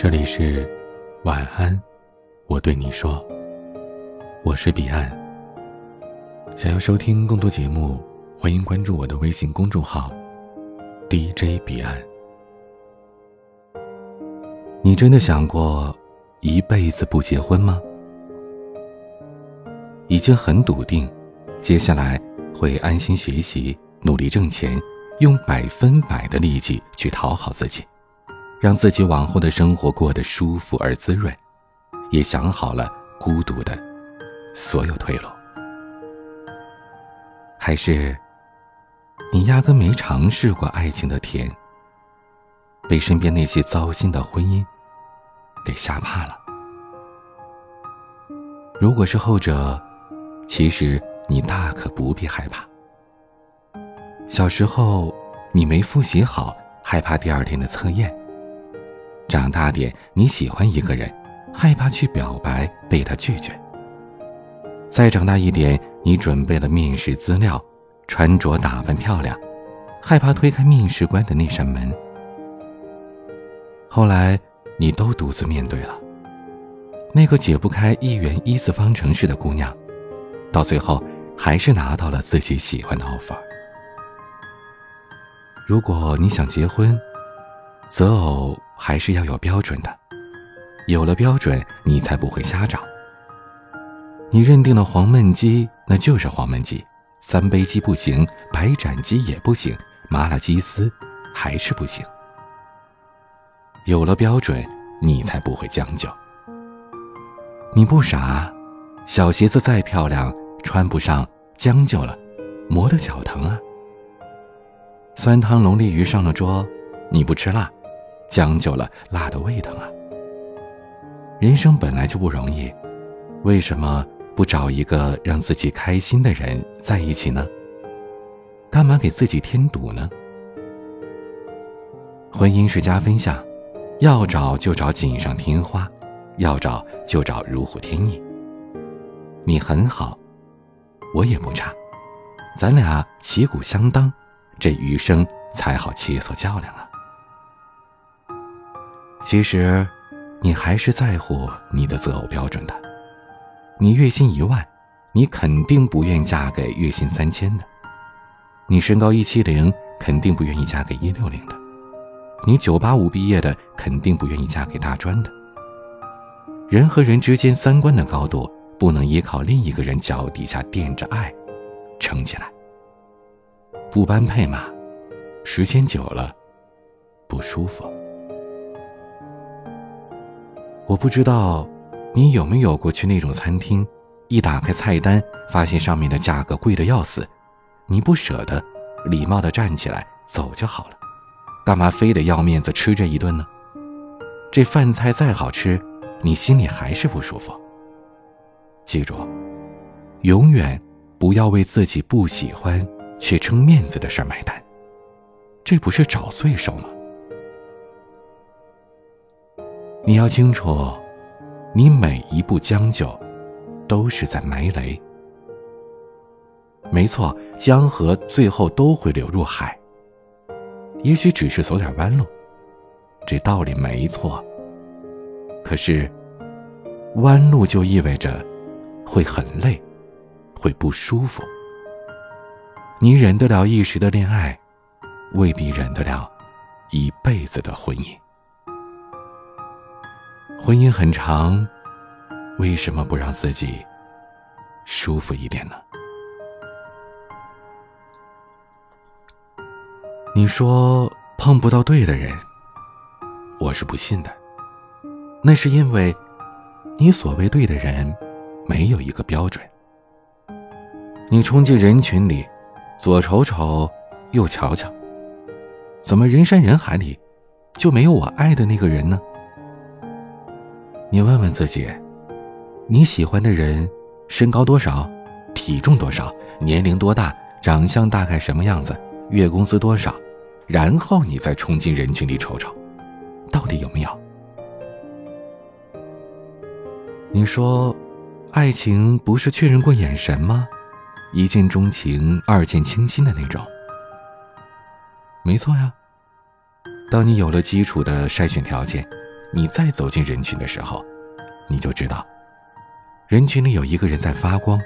这里是晚安，我对你说，我是彼岸。想要收听更多节目，欢迎关注我的微信公众号 DJ 彼岸。你真的想过一辈子不结婚吗？已经很笃定，接下来会安心学习，努力挣钱，用百分百的力气去讨好自己。让自己往后的生活过得舒服而滋润，也想好了孤独的所有退路。还是你压根没尝试过爱情的甜，被身边那些糟心的婚姻给吓怕了？如果是后者，其实你大可不必害怕。小时候你没复习好，害怕第二天的测验。长大点，你喜欢一个人，害怕去表白被他拒绝。再长大一点，你准备了面试资料，穿着打扮漂亮，害怕推开面试官的那扇门。后来，你都独自面对了，那个解不开一元一次方程式的姑娘，到最后还是拿到了自己喜欢的 offer。如果你想结婚，择偶。还是要有标准的，有了标准，你才不会瞎找。你认定了黄焖鸡，那就是黄焖鸡；三杯鸡不行，白斩鸡也不行，麻辣鸡丝还是不行。有了标准，你才不会将就。你不傻，小鞋子再漂亮，穿不上，将就了，磨得脚疼啊。酸汤龙利鱼上了桌，你不吃辣。将就了，辣的胃疼啊！人生本来就不容易，为什么不找一个让自己开心的人在一起呢？干嘛给自己添堵呢？婚姻是加分项，要找就找锦上添花，要找就找如虎添翼。你很好，我也不差，咱俩旗鼓相当，这余生才好切磋较量啊！其实，你还是在乎你的择偶标准的。你月薪一万，你肯定不愿嫁给月薪三千的；你身高一七零，肯定不愿意嫁给一六零的；你九八五毕业的，肯定不愿意嫁给大专的。人和人之间三观的高度，不能依靠另一个人脚底下垫着爱撑起来。不般配嘛，时间久了不舒服。我不知道，你有没有过去那种餐厅，一打开菜单，发现上面的价格贵的要死，你不舍得，礼貌的站起来走就好了，干嘛非得要面子吃这一顿呢？这饭菜再好吃，你心里还是不舒服。记住，永远不要为自己不喜欢却撑面子的事买单，这不是找罪受吗？你要清楚，你每一步将就，都是在埋雷。没错，江河最后都会流入海。也许只是走点弯路，这道理没错。可是，弯路就意味着会很累，会不舒服。你忍得了一时的恋爱，未必忍得了一辈子的婚姻。婚姻很长，为什么不让自己舒服一点呢？你说碰不到对的人，我是不信的。那是因为，你所谓对的人，没有一个标准。你冲进人群里，左瞅瞅，右瞧瞧，怎么人山人海里，就没有我爱的那个人呢？你问问自己，你喜欢的人身高多少，体重多少，年龄多大，长相大概什么样子，月工资多少，然后你再冲进人群里瞅瞅，到底有没有？你说，爱情不是确认过眼神吗？一见钟情，二见倾心的那种。没错呀，当你有了基础的筛选条件。你再走进人群的时候，你就知道，人群里有一个人在发光，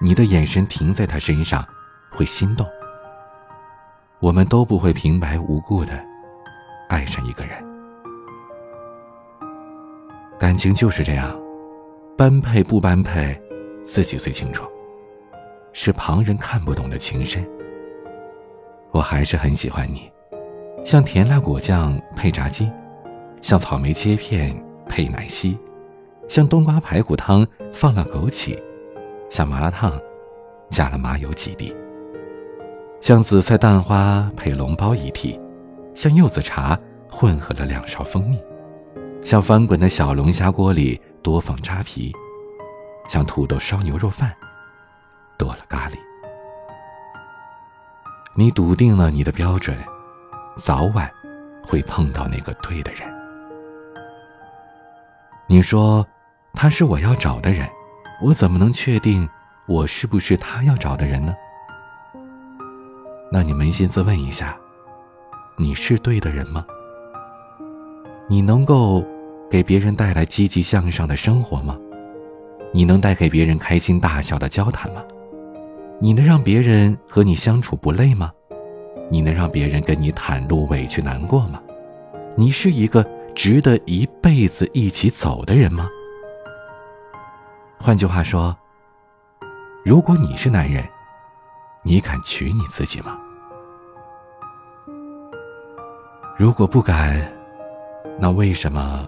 你的眼神停在他身上，会心动。我们都不会平白无故的爱上一个人，感情就是这样，般配不般配，自己最清楚，是旁人看不懂的情深。我还是很喜欢你，像甜辣果酱配炸鸡，像草莓切片配奶昔，像冬瓜排骨汤放了枸杞，像麻辣烫加了麻油几滴，像紫菜蛋花配笼包一屉，像柚子茶混合了两勺蜂蜜，像翻滚的小龙虾锅里多放扎皮，像土豆烧牛肉饭多了咖喱。你笃定了你的标准，早晚会碰到那个对的人。你说他是我要找的人，我怎么能确定我是不是他要找的人呢？那你扪心自问一下，你是对的人吗？你能够给别人带来积极向上的生活吗？你能带给别人开心大笑的交谈吗？你能让别人和你相处不累吗？你能让别人跟你袒露委屈难过吗？你是一个值得一辈子一起走的人吗？换句话说，如果你是男人，你敢娶你自己吗？如果不敢，那为什么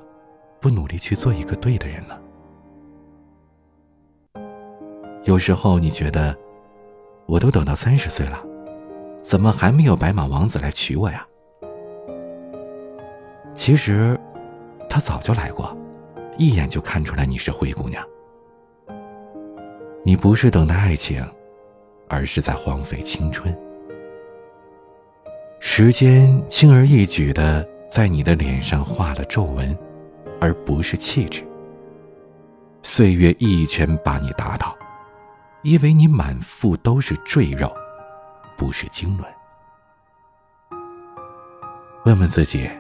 不努力去做一个对的人呢？有时候你觉得。我都等到三十岁了，怎么还没有白马王子来娶我呀？其实，他早就来过，一眼就看出来你是灰姑娘。你不是等待爱情，而是在荒废青春。时间轻而易举的在你的脸上画了皱纹，而不是气质。岁月一拳把你打倒。因为你满腹都是赘肉，不是经纶。问问自己，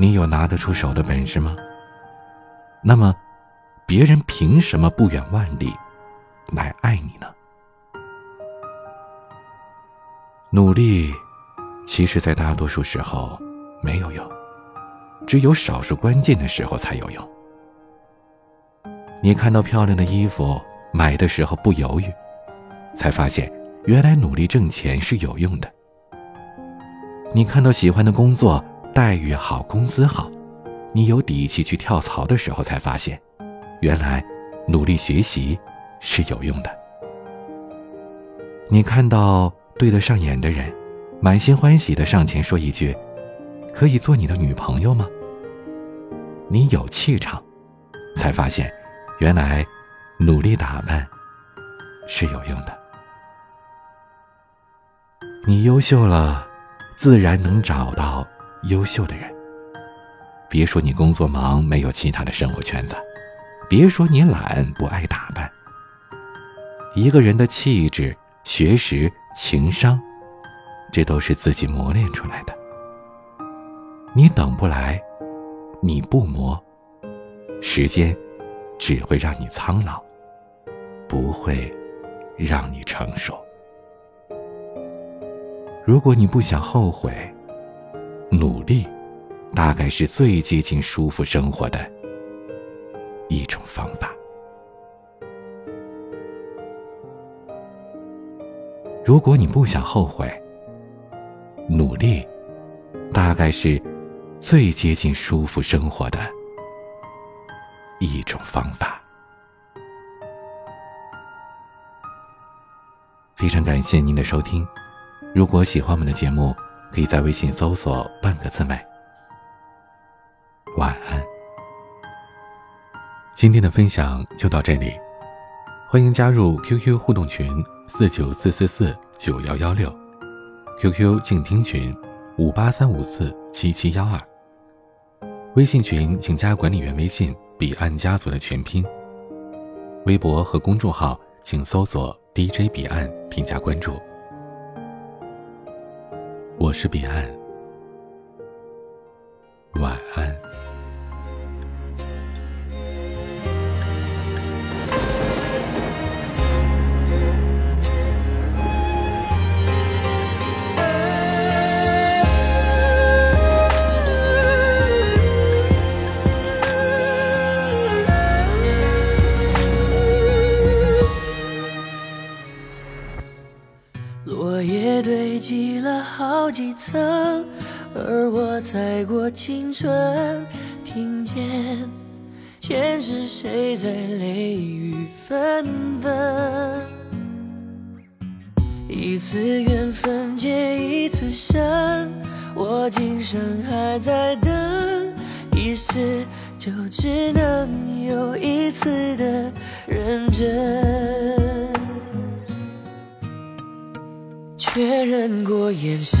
你有拿得出手的本事吗？那么，别人凭什么不远万里来爱你呢？努力，其实，在大多数时候没有用，只有少数关键的时候才有用。你看到漂亮的衣服。买的时候不犹豫，才发现原来努力挣钱是有用的。你看到喜欢的工作待遇好、工资好，你有底气去跳槽的时候，才发现原来努力学习是有用的。你看到对得上眼的人，满心欢喜的上前说一句：“可以做你的女朋友吗？”你有气场，才发现原来。努力打扮是有用的。你优秀了，自然能找到优秀的人。别说你工作忙，没有其他的生活圈子；别说你懒，不爱打扮。一个人的气质、学识、情商，这都是自己磨练出来的。你等不来，你不磨，时间只会让你苍老。不会让你成熟。如果你不想后悔，努力大概是最接近舒服生活的一种方法。如果你不想后悔，努力大概是最接近舒服生活的一种方法。非常感谢您的收听，如果喜欢我们的节目，可以在微信搜索“半个字美”。晚安。今天的分享就到这里，欢迎加入 QQ 互动群四九四四四九幺幺六，QQ 静听群五八三五四七七幺二，微信群请加管理员微信“彼岸家族”的全拼，微博和公众号请搜索。DJ 彼岸，添加关注。我是彼岸，晚安。而我再过青春，听见前世谁在泪雨纷纷。一次缘分结一次生，我今生还在等，一世就只能有一次的认真。确认过眼神，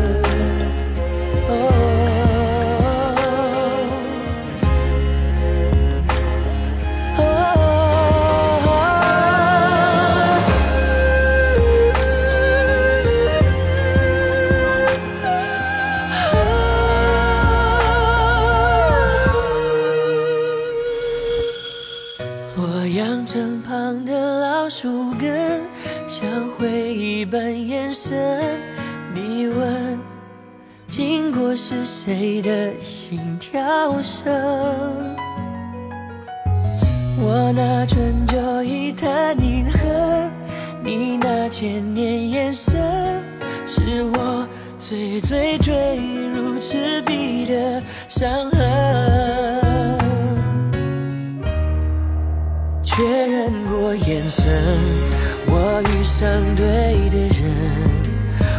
我那春秋一叹凝恨，你那千年眼神，是我最最坠入赤壁的伤痕。确认过眼神，我遇上对的人，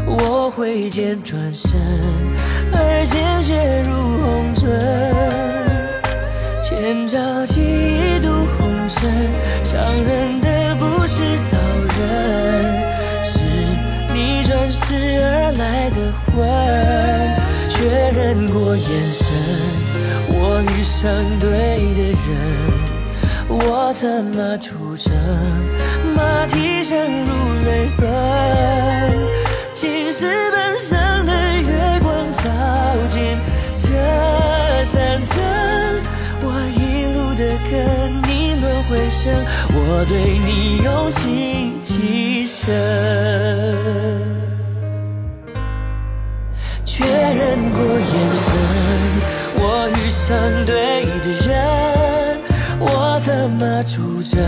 我挥剑转身，而鲜伤人的不是刀刃，是你转世而来的魂。确认过眼神，我遇上对的人。我策马出征，马蹄声如泪奔。青石板上的月光照进这山城，我一路的跟回声，我对你用情极深。确认过眼神，我遇上对的人。我策马出征，